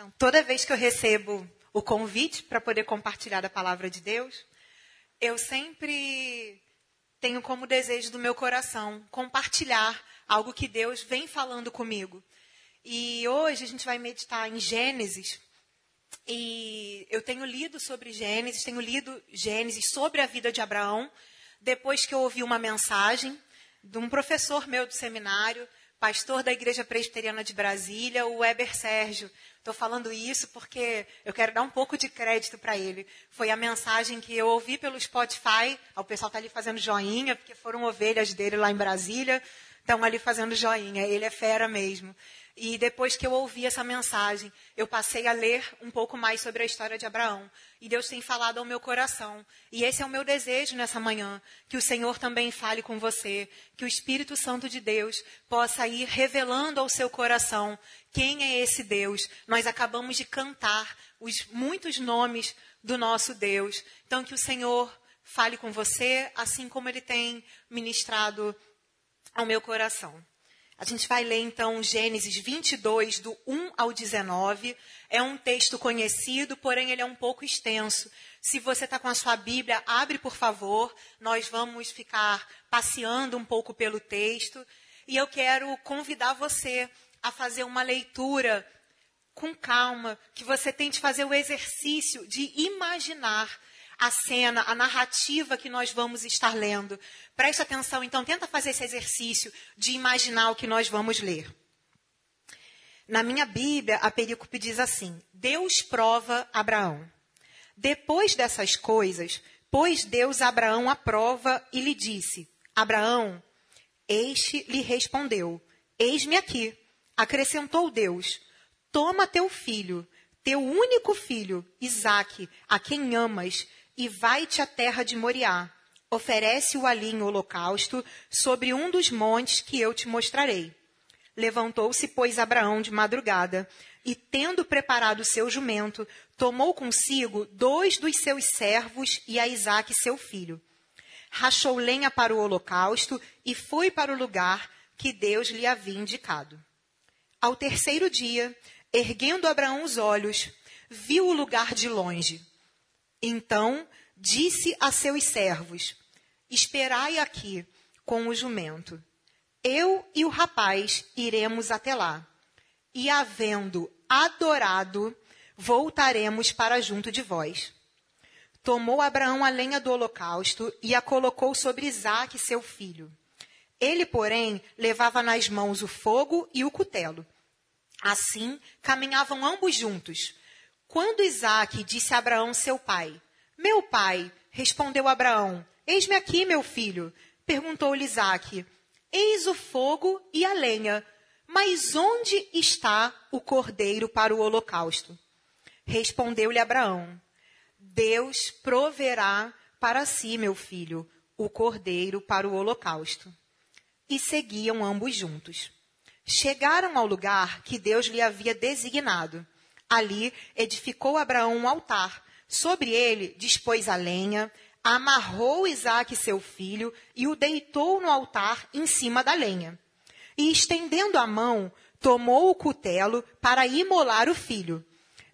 Então, toda vez que eu recebo o convite para poder compartilhar a palavra de Deus, eu sempre tenho como desejo do meu coração compartilhar algo que Deus vem falando comigo. E hoje a gente vai meditar em Gênesis. E eu tenho lido sobre Gênesis, tenho lido Gênesis sobre a vida de Abraão, depois que eu ouvi uma mensagem de um professor meu do seminário, pastor da Igreja Presbiteriana de Brasília, o Weber Sérgio. Estou falando isso porque eu quero dar um pouco de crédito para ele. Foi a mensagem que eu ouvi pelo Spotify. O pessoal está ali fazendo joinha, porque foram ovelhas dele lá em Brasília. Estão ali fazendo joinha. Ele é fera mesmo. E depois que eu ouvi essa mensagem, eu passei a ler um pouco mais sobre a história de Abraão. E Deus tem falado ao meu coração. E esse é o meu desejo nessa manhã: que o Senhor também fale com você, que o Espírito Santo de Deus possa ir revelando ao seu coração quem é esse Deus. Nós acabamos de cantar os muitos nomes do nosso Deus. Então, que o Senhor fale com você, assim como ele tem ministrado ao meu coração. A gente vai ler então Gênesis 22, do 1 ao 19. É um texto conhecido, porém ele é um pouco extenso. Se você está com a sua Bíblia, abre por favor. Nós vamos ficar passeando um pouco pelo texto. E eu quero convidar você a fazer uma leitura com calma, que você tente fazer o exercício de imaginar a cena, a narrativa que nós vamos estar lendo. Preste atenção, então, tenta fazer esse exercício de imaginar o que nós vamos ler. Na minha Bíblia, a perícope diz assim: Deus prova Abraão. Depois dessas coisas, pôs Deus Abraão à prova e lhe disse: Abraão, este lhe respondeu: Eis-me aqui. Acrescentou Deus: Toma teu filho, teu único filho, Isaque, a quem amas, e vai-te à terra de Moriá. Oferece-o ali em holocausto sobre um dos montes que eu te mostrarei. Levantou-se, pois, Abraão de madrugada, e tendo preparado o seu jumento, tomou consigo dois dos seus servos e a Isaque, seu filho. Rachou lenha para o holocausto e foi para o lugar que Deus lhe havia indicado. Ao terceiro dia, erguendo Abraão os olhos, viu o lugar de longe. Então disse a seus servos: Esperai aqui com o jumento. Eu e o rapaz iremos até lá. E havendo adorado, voltaremos para junto de vós. Tomou Abraão a lenha do holocausto e a colocou sobre Isaque, seu filho. Ele, porém, levava nas mãos o fogo e o cutelo. Assim, caminhavam ambos juntos. Quando Isaque disse a Abraão, seu pai, Meu pai, respondeu Abraão, Eis-me aqui, meu filho. Perguntou-lhe Isaque, Eis o fogo e a lenha, mas onde está o cordeiro para o holocausto? Respondeu-lhe Abraão, Deus proverá para si, meu filho, o cordeiro para o holocausto. E seguiam ambos juntos. Chegaram ao lugar que Deus lhe havia designado. Ali edificou Abraão um altar. Sobre ele dispôs a lenha, amarrou Isaque, seu filho, e o deitou no altar em cima da lenha. E estendendo a mão, tomou o cutelo para imolar o filho.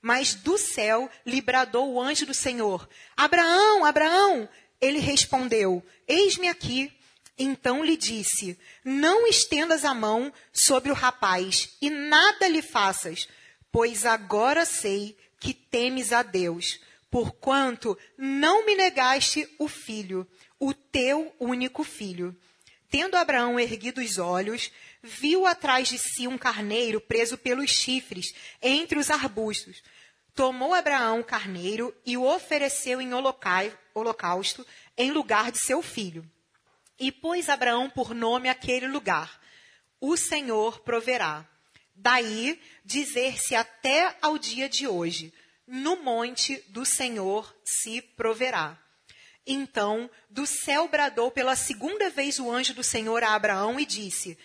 Mas do céu lhe bradou o anjo do Senhor: Abraão, Abraão! Ele respondeu: Eis-me aqui. Então lhe disse: Não estendas a mão sobre o rapaz e nada lhe faças, pois agora sei que temes a Deus, porquanto não me negaste o filho, o teu único filho. Tendo Abraão erguido os olhos, viu atrás de si um carneiro preso pelos chifres entre os arbustos. Tomou Abraão o carneiro e o ofereceu em holocausto em lugar de seu filho. E pôs Abraão por nome aquele lugar: O Senhor proverá. Daí dizer-se até ao dia de hoje: No monte do Senhor se proverá. Então, do céu bradou pela segunda vez o anjo do Senhor a Abraão e disse: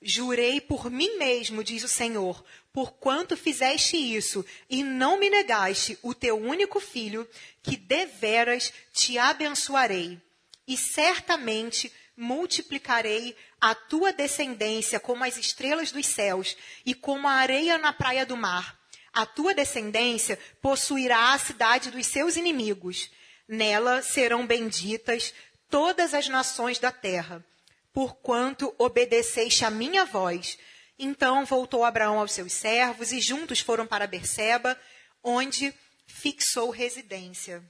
Jurei por mim mesmo, diz o Senhor, porquanto fizeste isso e não me negaste o teu único filho, que deveras te abençoarei e certamente multiplicarei a tua descendência como as estrelas dos céus e como a areia na praia do mar. A tua descendência possuirá a cidade dos seus inimigos. Nela serão benditas todas as nações da terra, porquanto obedeceste a minha voz. Então voltou Abraão aos seus servos e juntos foram para Berseba, onde fixou residência.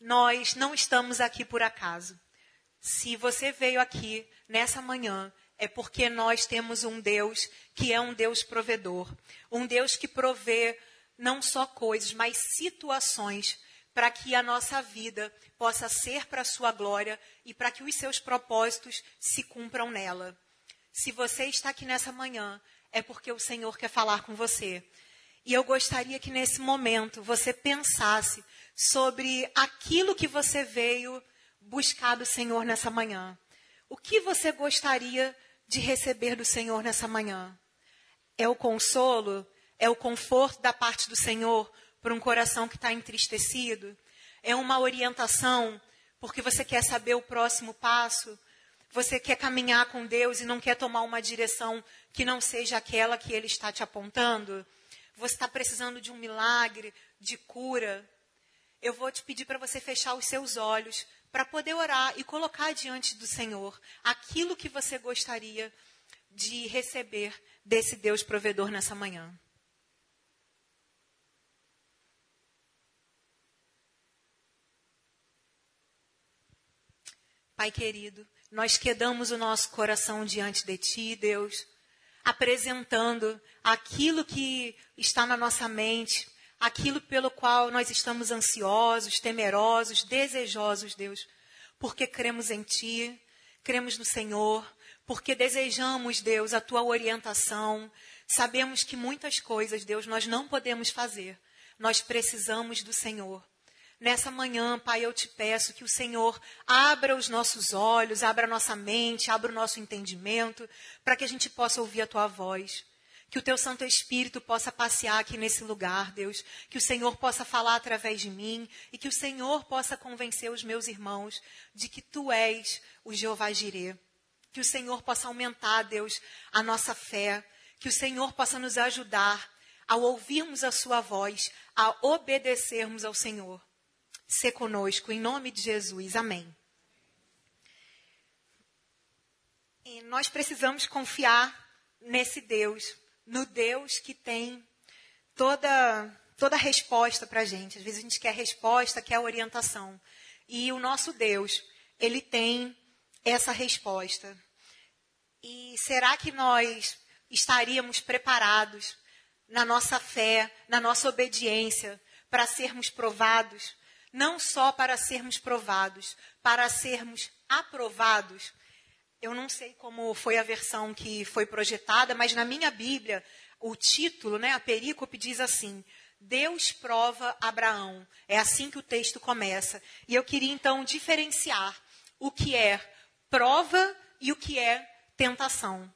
Nós não estamos aqui por acaso. Se você veio aqui nessa manhã, é porque nós temos um Deus que é um Deus provedor, um Deus que provê não só coisas, mas situações para que a nossa vida possa ser para a sua glória e para que os seus propósitos se cumpram nela. Se você está aqui nessa manhã, é porque o Senhor quer falar com você. E eu gostaria que nesse momento você pensasse sobre aquilo que você veio buscar do Senhor nessa manhã. O que você gostaria de receber do Senhor nessa manhã? É o consolo? É o conforto da parte do Senhor para um coração que está entristecido? É uma orientação porque você quer saber o próximo passo? Você quer caminhar com Deus e não quer tomar uma direção que não seja aquela que Ele está te apontando? você está precisando de um milagre, de cura, eu vou te pedir para você fechar os seus olhos para poder orar e colocar diante do Senhor aquilo que você gostaria de receber desse Deus provedor nessa manhã. Pai querido, nós quedamos o nosso coração diante de Ti, Deus apresentando aquilo que está na nossa mente, aquilo pelo qual nós estamos ansiosos, temerosos, desejosos, Deus, porque cremos em Ti, cremos no Senhor, porque desejamos, Deus, a Tua orientação. Sabemos que muitas coisas, Deus, nós não podemos fazer. Nós precisamos do Senhor. Nessa manhã, Pai, eu te peço que o Senhor abra os nossos olhos, abra a nossa mente, abra o nosso entendimento, para que a gente possa ouvir a tua voz. Que o teu Santo Espírito possa passear aqui nesse lugar, Deus. Que o Senhor possa falar através de mim e que o Senhor possa convencer os meus irmãos de que tu és o Jeová Jireh. Que o Senhor possa aumentar, Deus, a nossa fé. Que o Senhor possa nos ajudar ao ouvirmos a sua voz, a obedecermos ao Senhor ser conosco, em nome de Jesus. Amém. E nós precisamos confiar nesse Deus, no Deus que tem toda, toda resposta para a gente. Às vezes a gente quer resposta, quer orientação. E o nosso Deus, ele tem essa resposta. E será que nós estaríamos preparados na nossa fé, na nossa obediência, para sermos provados? não só para sermos provados, para sermos aprovados. Eu não sei como foi a versão que foi projetada, mas na minha Bíblia, o título, né, a perícope diz assim: Deus prova Abraão. É assim que o texto começa. E eu queria então diferenciar o que é prova e o que é tentação.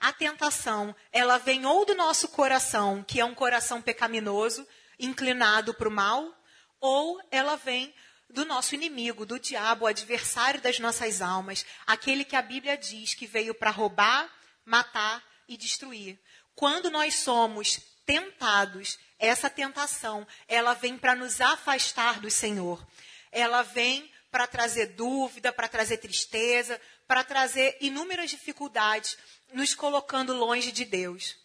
A tentação, ela vem ou do nosso coração, que é um coração pecaminoso, inclinado para o mal, ou ela vem do nosso inimigo, do diabo, o adversário das nossas almas, aquele que a Bíblia diz que veio para roubar, matar e destruir. Quando nós somos tentados, essa tentação, ela vem para nos afastar do Senhor. Ela vem para trazer dúvida, para trazer tristeza, para trazer inúmeras dificuldades, nos colocando longe de Deus.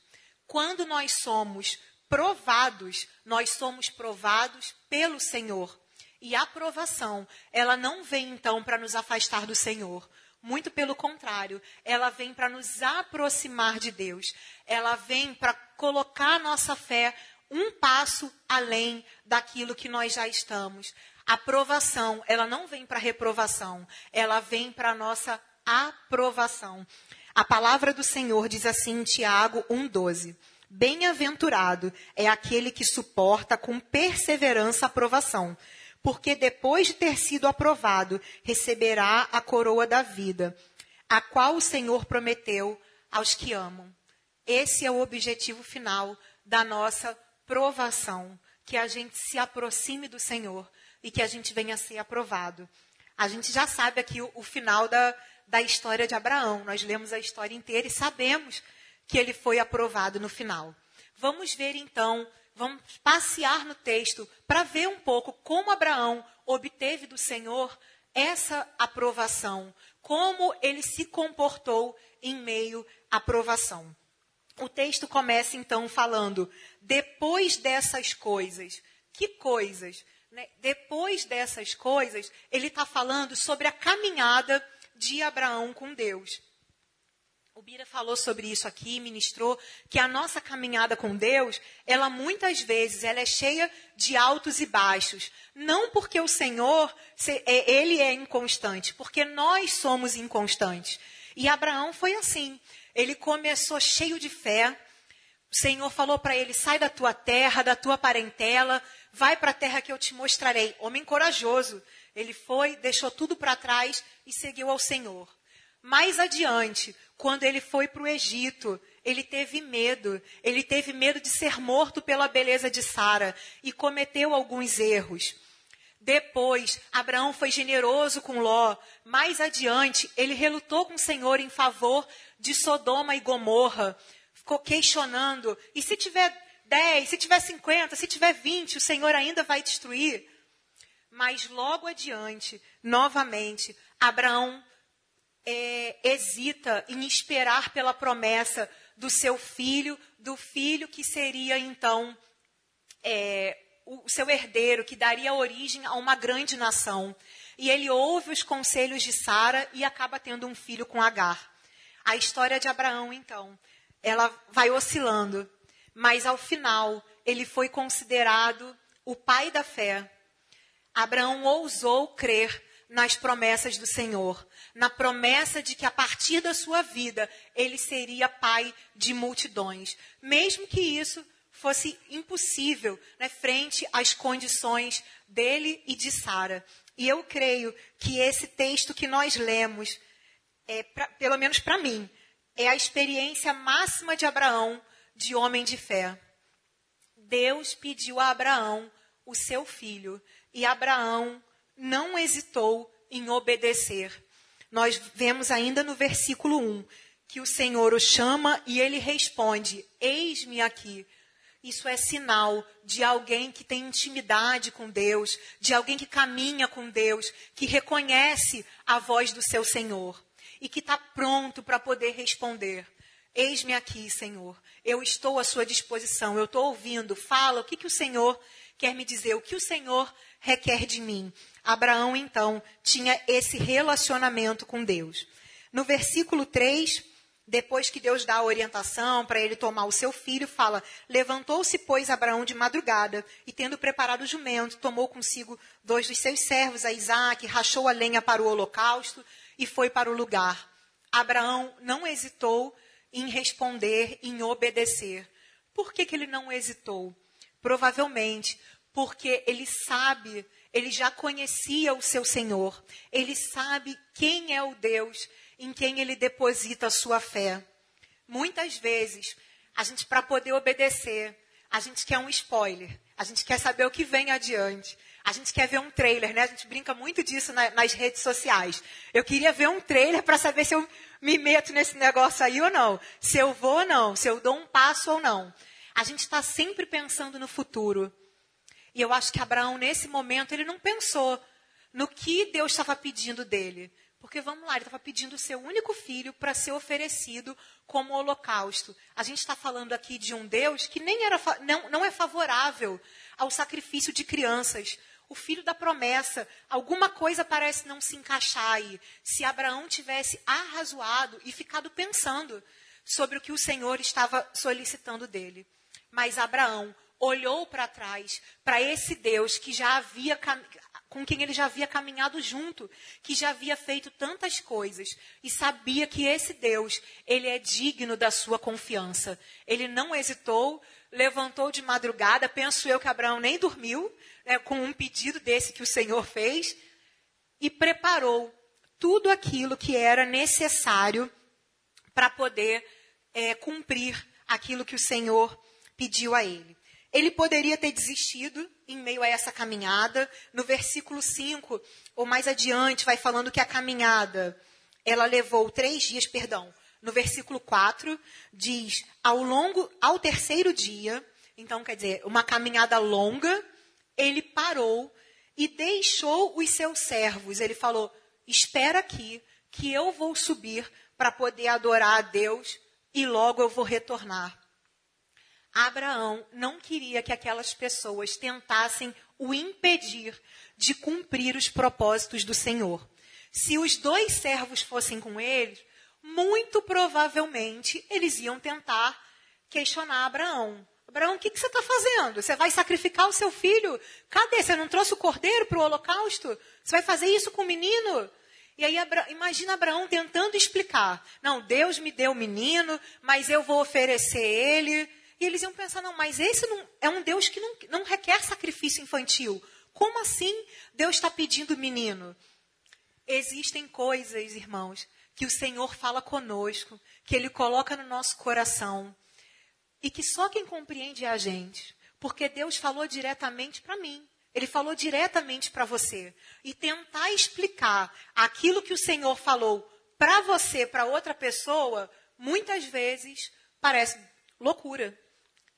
Quando nós somos provados, nós somos provados pelo Senhor. E a aprovação, ela não vem então para nos afastar do Senhor. Muito pelo contrário, ela vem para nos aproximar de Deus. Ela vem para colocar a nossa fé um passo além daquilo que nós já estamos. A aprovação, ela não vem para reprovação, ela vem para a nossa aprovação. A palavra do Senhor diz assim em Tiago 1,12. Bem-aventurado é aquele que suporta com perseverança a aprovação, porque depois de ter sido aprovado, receberá a coroa da vida, a qual o Senhor prometeu aos que amam. Esse é o objetivo final da nossa provação, que a gente se aproxime do Senhor e que a gente venha a ser aprovado. A gente já sabe aqui o, o final da, da história de Abraão. Nós lemos a história inteira e sabemos que ele foi aprovado no final. Vamos ver então, vamos passear no texto para ver um pouco como Abraão obteve do Senhor essa aprovação, como ele se comportou em meio à aprovação. O texto começa então falando: depois dessas coisas. Que coisas? Né? Depois dessas coisas, ele está falando sobre a caminhada de Abraão com Deus. O Bira falou sobre isso aqui, ministrou que a nossa caminhada com Deus, ela muitas vezes ela é cheia de altos e baixos. Não porque o Senhor, é, ele é inconstante, porque nós somos inconstantes. E Abraão foi assim. Ele começou cheio de fé. O Senhor falou para ele: sai da tua terra, da tua parentela, vai para a terra que eu te mostrarei. Homem corajoso. Ele foi, deixou tudo para trás e seguiu ao Senhor. Mais adiante, quando ele foi para o Egito, ele teve medo. Ele teve medo de ser morto pela beleza de Sara e cometeu alguns erros. Depois, Abraão foi generoso com Ló. Mais adiante, ele relutou com o Senhor em favor de Sodoma e Gomorra. Ficou questionando: e se tiver 10, se tiver 50, se tiver 20, o Senhor ainda vai destruir? Mas logo adiante, novamente, Abraão é, hesita em esperar pela promessa do seu filho, do filho que seria então é, o seu herdeiro, que daria origem a uma grande nação. E ele ouve os conselhos de Sara e acaba tendo um filho com Agar. A história de Abraão, então, ela vai oscilando, mas ao final ele foi considerado o pai da fé. Abraão ousou crer nas promessas do Senhor, na promessa de que a partir da sua vida ele seria pai de multidões, mesmo que isso fosse impossível né, frente às condições dele e de Sara. E eu creio que esse texto que nós lemos, é, pra, pelo menos para mim, é a experiência máxima de Abraão, de homem de fé. Deus pediu a Abraão o seu filho, e Abraão não hesitou em obedecer. Nós vemos ainda no versículo 1 que o Senhor o chama e ele responde: Eis-me aqui. Isso é sinal de alguém que tem intimidade com Deus, de alguém que caminha com Deus, que reconhece a voz do seu Senhor e que está pronto para poder responder. Eis-me aqui, Senhor. Eu estou à sua disposição. Eu estou ouvindo. Fala o que, que o Senhor quer me dizer, o que o Senhor requer de mim. Abraão, então, tinha esse relacionamento com Deus. No versículo 3, depois que Deus dá a orientação para ele tomar o seu filho, fala: Levantou-se, pois, Abraão de madrugada, e tendo preparado o jumento, tomou consigo dois dos seus servos, a Isaac, rachou a lenha para o holocausto e foi para o lugar. Abraão não hesitou em responder, em obedecer. Por que, que ele não hesitou? Provavelmente porque ele sabe, ele já conhecia o seu Senhor, ele sabe quem é o Deus em quem ele deposita a sua fé. Muitas vezes, a gente, para poder obedecer, a gente quer um spoiler, a gente quer saber o que vem adiante. A gente quer ver um trailer, né? A gente brinca muito disso na, nas redes sociais. Eu queria ver um trailer para saber se eu me meto nesse negócio aí ou não. Se eu vou ou não. Se eu dou um passo ou não. A gente está sempre pensando no futuro. E eu acho que Abraão, nesse momento, ele não pensou no que Deus estava pedindo dele. Porque vamos lá, ele estava pedindo o seu único filho para ser oferecido como holocausto. A gente está falando aqui de um Deus que nem era, não, não é favorável ao sacrifício de crianças. O filho da promessa, alguma coisa parece não se encaixar aí. Se Abraão tivesse arrazoado e ficado pensando sobre o que o Senhor estava solicitando dele. Mas Abraão olhou para trás, para esse Deus que já havia com quem ele já havia caminhado junto, que já havia feito tantas coisas e sabia que esse Deus, ele é digno da sua confiança. Ele não hesitou, levantou de madrugada, penso eu que Abraão nem dormiu, né, com um pedido desse que o Senhor fez, e preparou tudo aquilo que era necessário para poder é, cumprir aquilo que o Senhor pediu a ele. Ele poderia ter desistido em meio a essa caminhada. No versículo 5, ou mais adiante, vai falando que a caminhada, ela levou três dias, perdão. no versículo 4, diz: ao longo, ao terceiro dia, então quer dizer, uma caminhada longa, ele parou e deixou os seus servos. Ele falou: Espera aqui, que eu vou subir para poder adorar a Deus e logo eu vou retornar. Abraão não queria que aquelas pessoas tentassem o impedir de cumprir os propósitos do Senhor. Se os dois servos fossem com ele, muito provavelmente eles iam tentar questionar Abraão. Abraão, o que, que você está fazendo? Você vai sacrificar o seu filho? Cadê? Você não trouxe o cordeiro para o holocausto? Você vai fazer isso com o menino? E aí, imagina Abraão tentando explicar. Não, Deus me deu o menino, mas eu vou oferecer ele. E eles iam pensar, não, mas esse não... é um Deus que não, não requer sacrifício infantil. Como assim Deus está pedindo menino? Existem coisas, irmãos, que o Senhor fala conosco, que Ele coloca no nosso coração e que só quem compreende é a gente. Porque Deus falou diretamente para mim. Ele falou diretamente para você. E tentar explicar aquilo que o Senhor falou para você, para outra pessoa, muitas vezes parece loucura.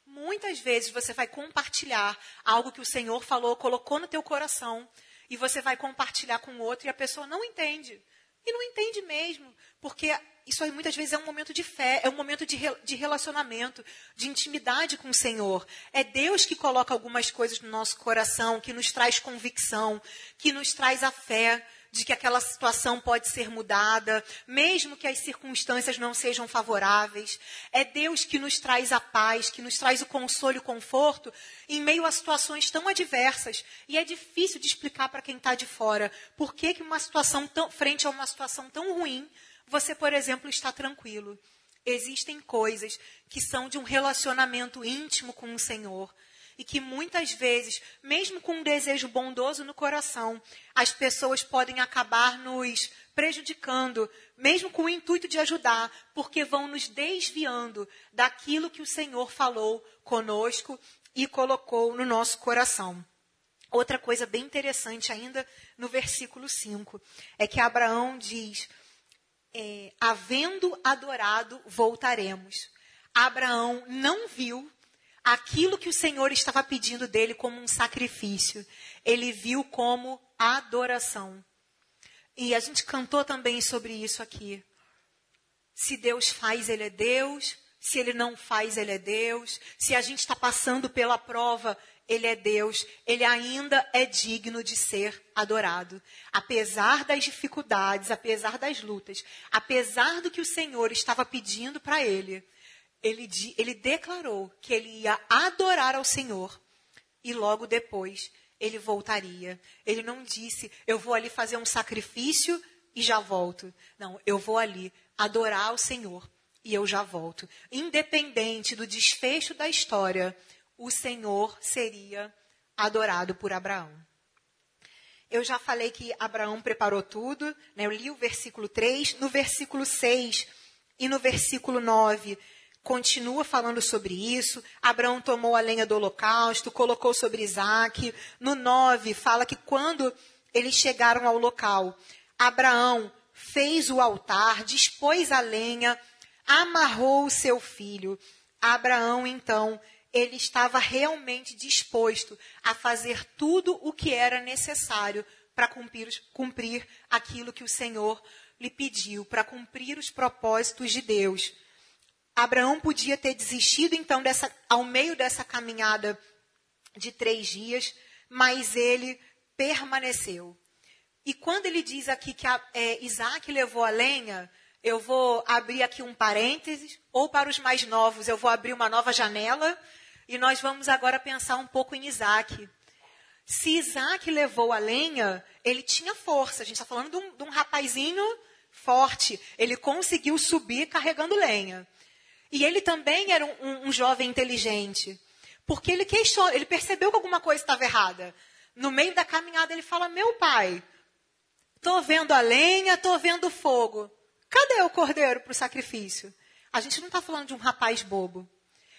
Muitas vezes você vai compartilhar algo que o Senhor falou, colocou no teu coração, e você vai compartilhar com o outro e a pessoa não entende. E não entende mesmo, porque isso aí muitas vezes é um momento de fé, é um momento de, de relacionamento, de intimidade com o Senhor. É Deus que coloca algumas coisas no nosso coração, que nos traz convicção, que nos traz a fé de que aquela situação pode ser mudada, mesmo que as circunstâncias não sejam favoráveis. É Deus que nos traz a paz, que nos traz o consolo e o conforto em meio a situações tão adversas. E é difícil de explicar para quem está de fora por que, que uma situação tão, frente a uma situação tão ruim, você, por exemplo, está tranquilo. Existem coisas que são de um relacionamento íntimo com o Senhor e que muitas vezes, mesmo com um desejo bondoso no coração, as pessoas podem acabar nos prejudicando, mesmo com o intuito de ajudar, porque vão nos desviando daquilo que o Senhor falou conosco e colocou no nosso coração. Outra coisa bem interessante ainda no versículo 5 é que Abraão diz: é, havendo adorado, voltaremos. Abraão não viu aquilo que o Senhor estava pedindo dele como um sacrifício. Ele viu como adoração. E a gente cantou também sobre isso aqui. Se Deus faz, Ele é Deus. Se Ele não faz, Ele é Deus. Se a gente está passando pela prova, Ele é Deus. Ele ainda é digno de ser adorado. Apesar das dificuldades, apesar das lutas, apesar do que o Senhor estava pedindo para Ele, ele, ele declarou que ele ia adorar ao Senhor e logo depois ele voltaria. Ele não disse, eu vou ali fazer um sacrifício e já volto. Não, eu vou ali adorar ao Senhor e eu já volto. Independente do desfecho da história, o Senhor seria adorado por Abraão. Eu já falei que Abraão preparou tudo, né? eu li o versículo 3, no versículo 6 e no versículo 9 continua falando sobre isso. Abraão tomou a lenha do holocausto, colocou sobre Isaac. No 9, fala que quando eles chegaram ao local, Abraão fez o altar, dispôs a lenha, amarrou o seu filho. Abraão, então, ele estava realmente disposto a fazer tudo o que era necessário para cumprir, cumprir aquilo que o Senhor lhe pediu, para cumprir os propósitos de Deus. Abraão podia ter desistido, então, dessa, ao meio dessa caminhada de três dias, mas ele permaneceu. E quando ele diz aqui que a, é, Isaac levou a lenha, eu vou abrir aqui um parênteses, ou para os mais novos, eu vou abrir uma nova janela, e nós vamos agora pensar um pouco em Isaac. Se Isaac levou a lenha, ele tinha força. A gente está falando de um, de um rapazinho forte. Ele conseguiu subir carregando lenha. E ele também era um, um jovem inteligente. Porque ele questionou, ele percebeu que alguma coisa estava errada. No meio da caminhada ele fala: Meu pai, estou vendo a lenha, estou vendo o fogo. Cadê o cordeiro para o sacrifício? A gente não está falando de um rapaz bobo.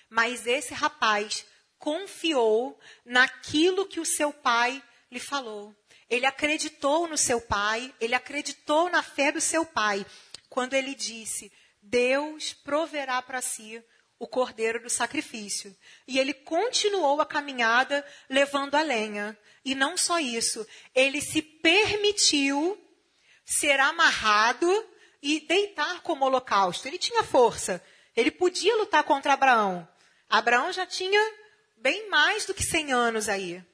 Mas esse rapaz confiou naquilo que o seu pai lhe falou. Ele acreditou no seu pai, ele acreditou na fé do seu pai, quando ele disse: Deus proverá para si o cordeiro do sacrifício. E ele continuou a caminhada levando a lenha. E não só isso, ele se permitiu ser amarrado e deitar como holocausto. Ele tinha força. Ele podia lutar contra Abraão. Abraão já tinha bem mais do que 100 anos aí.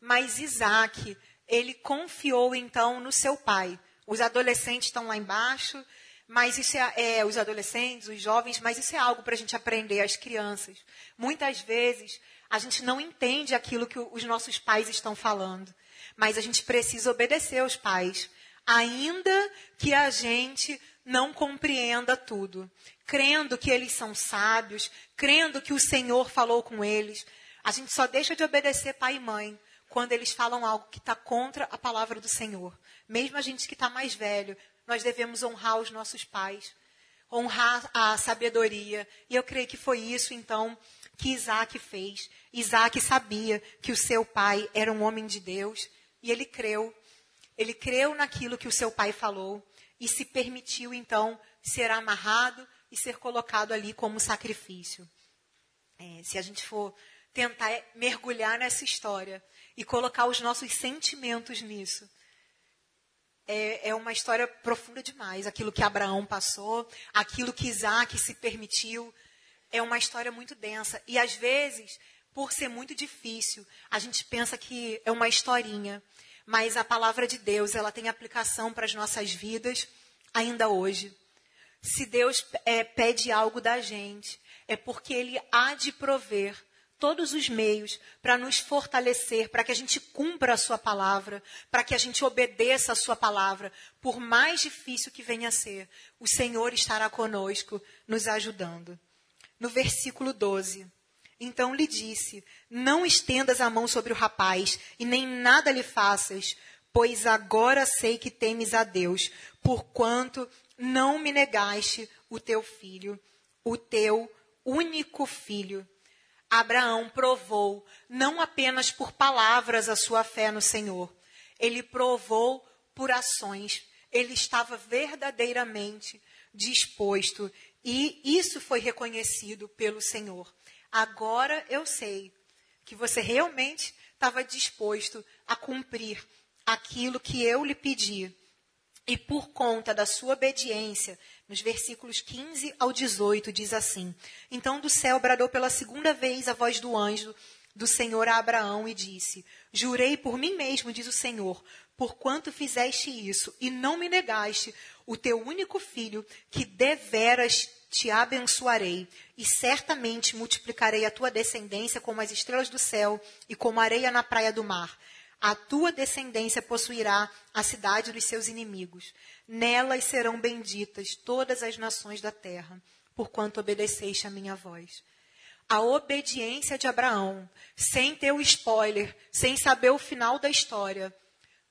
Mas Isaac, ele confiou então no seu pai. Os adolescentes estão lá embaixo, mas isso é, é os adolescentes, os jovens, mas isso é algo para a gente aprender, as crianças. Muitas vezes a gente não entende aquilo que os nossos pais estão falando, mas a gente precisa obedecer aos pais, ainda que a gente não compreenda tudo, crendo que eles são sábios, crendo que o Senhor falou com eles. A gente só deixa de obedecer pai e mãe quando eles falam algo que está contra a palavra do Senhor. Mesmo a gente que está mais velho, nós devemos honrar os nossos pais, honrar a sabedoria. E eu creio que foi isso, então, que Isaac fez. Isaac sabia que o seu pai era um homem de Deus e ele creu. Ele creu naquilo que o seu pai falou e se permitiu, então, ser amarrado e ser colocado ali como sacrifício. É, se a gente for tentar mergulhar nessa história e colocar os nossos sentimentos nisso, é, é uma história profunda demais. Aquilo que Abraão passou, aquilo que Isaac se permitiu, é uma história muito densa. E às vezes, por ser muito difícil, a gente pensa que é uma historinha. Mas a palavra de Deus, ela tem aplicação para as nossas vidas ainda hoje. Se Deus é, pede algo da gente, é porque Ele há de prover todos os meios para nos fortalecer, para que a gente cumpra a Sua palavra, para que a gente obedeça a Sua palavra, por mais difícil que venha a ser. O Senhor estará conosco, nos ajudando. No versículo 12. Então lhe disse: Não estendas a mão sobre o rapaz, e nem nada lhe faças, pois agora sei que temes a Deus, porquanto não me negaste o teu filho, o teu único filho. Abraão provou, não apenas por palavras, a sua fé no Senhor, ele provou por ações. Ele estava verdadeiramente disposto e isso foi reconhecido pelo Senhor. Agora eu sei que você realmente estava disposto a cumprir aquilo que eu lhe pedi. E por conta da sua obediência, nos versículos 15 ao 18, diz assim: Então do céu bradou pela segunda vez a voz do anjo do Senhor a Abraão e disse: Jurei por mim mesmo, diz o Senhor, porquanto fizeste isso e não me negaste o teu único filho, que deveras te abençoarei e certamente multiplicarei a tua descendência como as estrelas do céu e como areia na praia do mar. A tua descendência possuirá a cidade dos seus inimigos. Nelas serão benditas todas as nações da terra, porquanto obedeceste a minha voz. A obediência de Abraão, sem ter o spoiler, sem saber o final da história,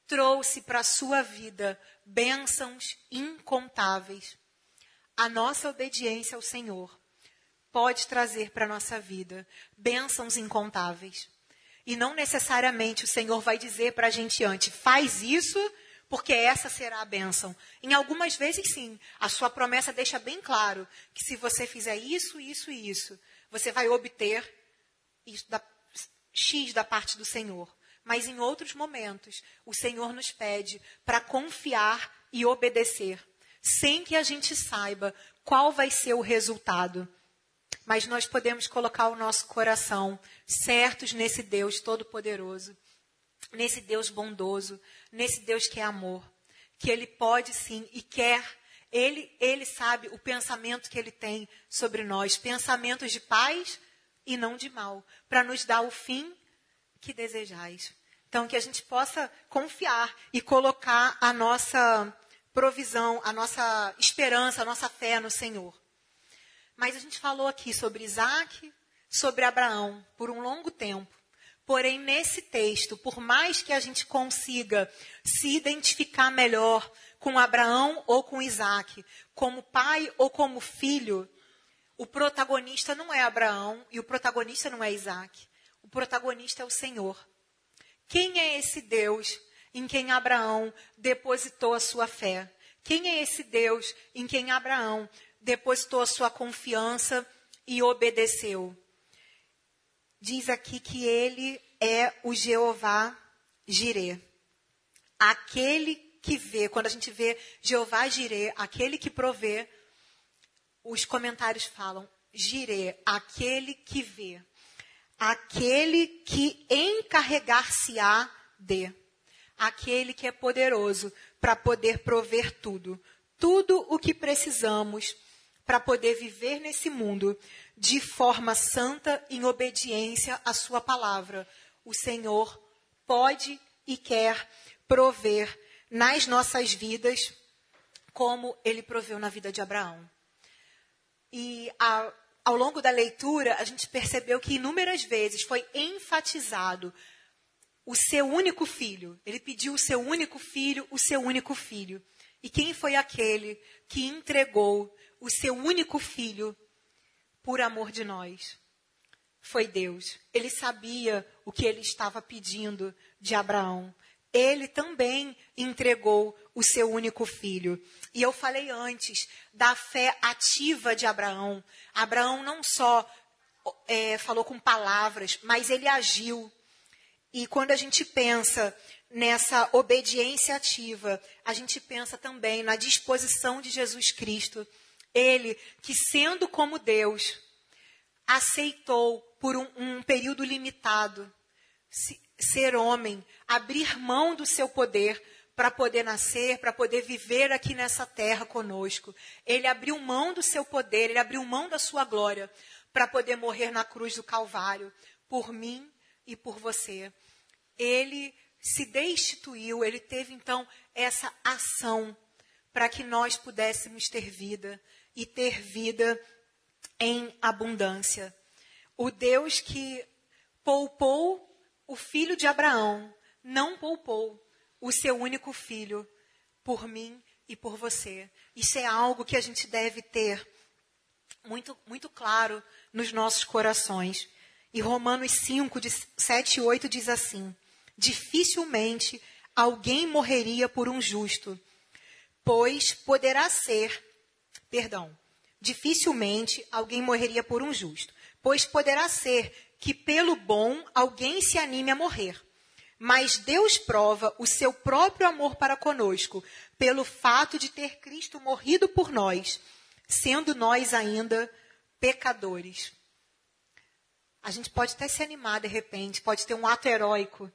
trouxe para a sua vida bênçãos incontáveis a nossa obediência ao Senhor pode trazer para a nossa vida bênçãos incontáveis. E não necessariamente o Senhor vai dizer para a gente antes, faz isso, porque essa será a bênção. Em algumas vezes, sim, a sua promessa deixa bem claro que se você fizer isso, isso e isso, você vai obter isso da, X da parte do Senhor. Mas em outros momentos, o Senhor nos pede para confiar e obedecer sem que a gente saiba qual vai ser o resultado. Mas nós podemos colocar o nosso coração certos nesse Deus todo-poderoso, nesse Deus bondoso, nesse Deus que é amor, que Ele pode sim e quer. Ele, ele sabe o pensamento que Ele tem sobre nós, pensamentos de paz e não de mal, para nos dar o fim que desejais. Então, que a gente possa confiar e colocar a nossa provisão, a nossa esperança, a nossa fé no Senhor. Mas a gente falou aqui sobre Isaac, sobre Abraão, por um longo tempo. Porém, nesse texto, por mais que a gente consiga se identificar melhor com Abraão ou com Isaac, como pai ou como filho, o protagonista não é Abraão e o protagonista não é Isaac. O protagonista é o Senhor. Quem é esse Deus em quem Abraão depositou a sua fé. Quem é esse Deus em quem Abraão depositou a sua confiança e obedeceu. Diz aqui que ele é o Jeová Jireh. Aquele que vê, quando a gente vê Jeová Jireh, aquele que provê, os comentários falam Jireh, aquele que vê, aquele que encarregar-se-á de, aquele que é poderoso para poder prover tudo, tudo o que precisamos para poder viver nesse mundo de forma santa, em obediência à Sua palavra. O Senhor pode e quer prover nas nossas vidas, como Ele proveu na vida de Abraão. E a, ao longo da leitura, a gente percebeu que inúmeras vezes foi enfatizado o seu único filho. Ele pediu o seu único filho, o seu único filho. E quem foi aquele que entregou o seu único filho por amor de nós? Foi Deus. Ele sabia o que ele estava pedindo de Abraão. Ele também entregou o seu único filho. E eu falei antes da fé ativa de Abraão. Abraão não só é, falou com palavras, mas ele agiu. E quando a gente pensa nessa obediência ativa, a gente pensa também na disposição de Jesus Cristo. Ele, que sendo como Deus, aceitou por um, um período limitado se, ser homem, abrir mão do seu poder para poder nascer, para poder viver aqui nessa terra conosco. Ele abriu mão do seu poder, ele abriu mão da sua glória para poder morrer na cruz do Calvário por mim e por você. Ele se destituiu, ele teve então essa ação para que nós pudéssemos ter vida e ter vida em abundância. O Deus que poupou o filho de Abraão, não poupou o seu único filho por mim e por você. Isso é algo que a gente deve ter muito, muito claro nos nossos corações. E Romanos 5, de 7 e 8 diz assim: dificilmente alguém morreria por um justo, pois poderá ser, perdão, dificilmente alguém morreria por um justo, pois poderá ser que pelo bom alguém se anime a morrer. Mas Deus prova o seu próprio amor para conosco, pelo fato de ter Cristo morrido por nós, sendo nós ainda pecadores. A gente pode até se animar de repente, pode ter um ato heróico,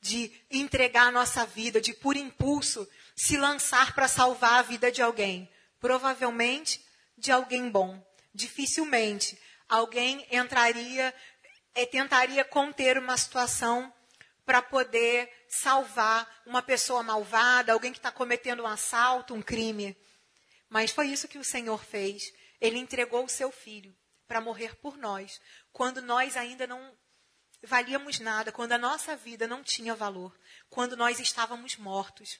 de entregar a nossa vida, de por impulso se lançar para salvar a vida de alguém. Provavelmente de alguém bom. Dificilmente alguém entraria, é, tentaria conter uma situação para poder salvar uma pessoa malvada, alguém que está cometendo um assalto, um crime. Mas foi isso que o Senhor fez. Ele entregou o seu filho para morrer por nós, quando nós ainda não valíamos nada, quando a nossa vida não tinha valor, quando nós estávamos mortos,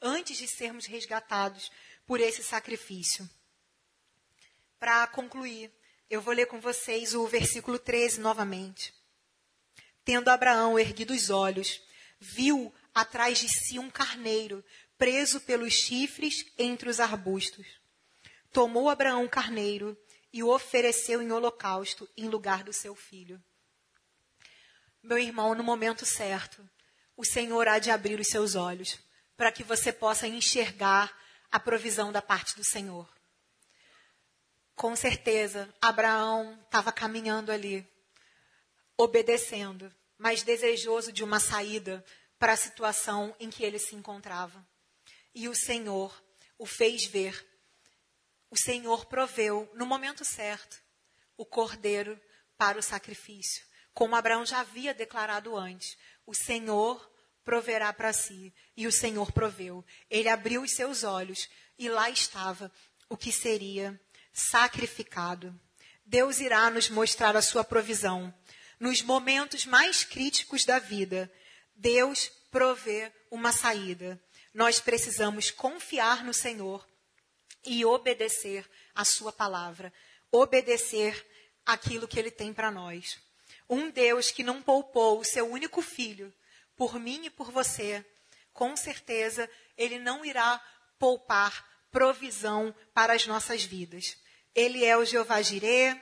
antes de sermos resgatados por esse sacrifício. Para concluir, eu vou ler com vocês o versículo 13 novamente. Tendo Abraão erguido os olhos, viu atrás de si um carneiro, preso pelos chifres entre os arbustos. Tomou Abraão o carneiro e o ofereceu em holocausto em lugar do seu filho. Meu irmão, no momento certo, o Senhor há de abrir os seus olhos para que você possa enxergar a provisão da parte do Senhor. Com certeza, Abraão estava caminhando ali, obedecendo, mas desejoso de uma saída para a situação em que ele se encontrava. E o Senhor o fez ver. O Senhor proveu, no momento certo, o cordeiro para o sacrifício como Abraão já havia declarado antes, o Senhor proverá para si. E o Senhor proveu. Ele abriu os seus olhos e lá estava o que seria sacrificado. Deus irá nos mostrar a sua provisão. Nos momentos mais críticos da vida, Deus provê uma saída. Nós precisamos confiar no Senhor e obedecer a sua palavra, obedecer aquilo que ele tem para nós. Um Deus que não poupou o seu único filho por mim e por você, com certeza ele não irá poupar provisão para as nossas vidas. Ele é o Jeová Jirê,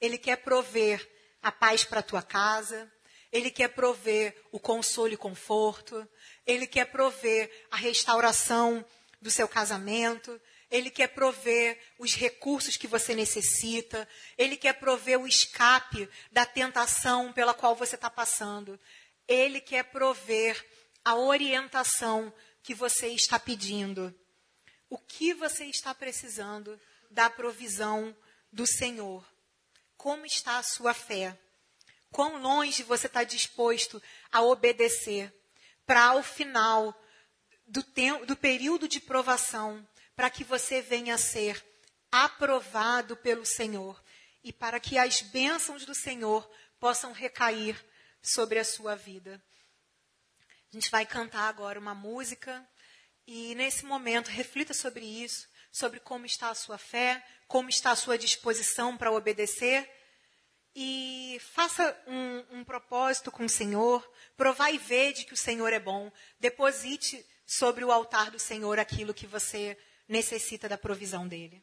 ele quer prover a paz para a tua casa, ele quer prover o consolo e conforto, ele quer prover a restauração do seu casamento, ele quer prover os recursos que você necessita, ele quer prover o escape da tentação pela qual você está passando, ele quer prover a orientação que você está pedindo. O que você está precisando da provisão do Senhor? Como está a sua fé? Quão longe você está disposto a obedecer para ao final do, tempo, do período de provação, para que você venha a ser aprovado pelo Senhor e para que as bênçãos do Senhor possam recair sobre a sua vida. A gente vai cantar agora uma música e nesse momento reflita sobre isso, sobre como está a sua fé, como está a sua disposição para obedecer e faça um, um, propósito com o Senhor, provai e vede que o Senhor é bom, deposite sobre o altar do Senhor aquilo que você necessita da provisão dele.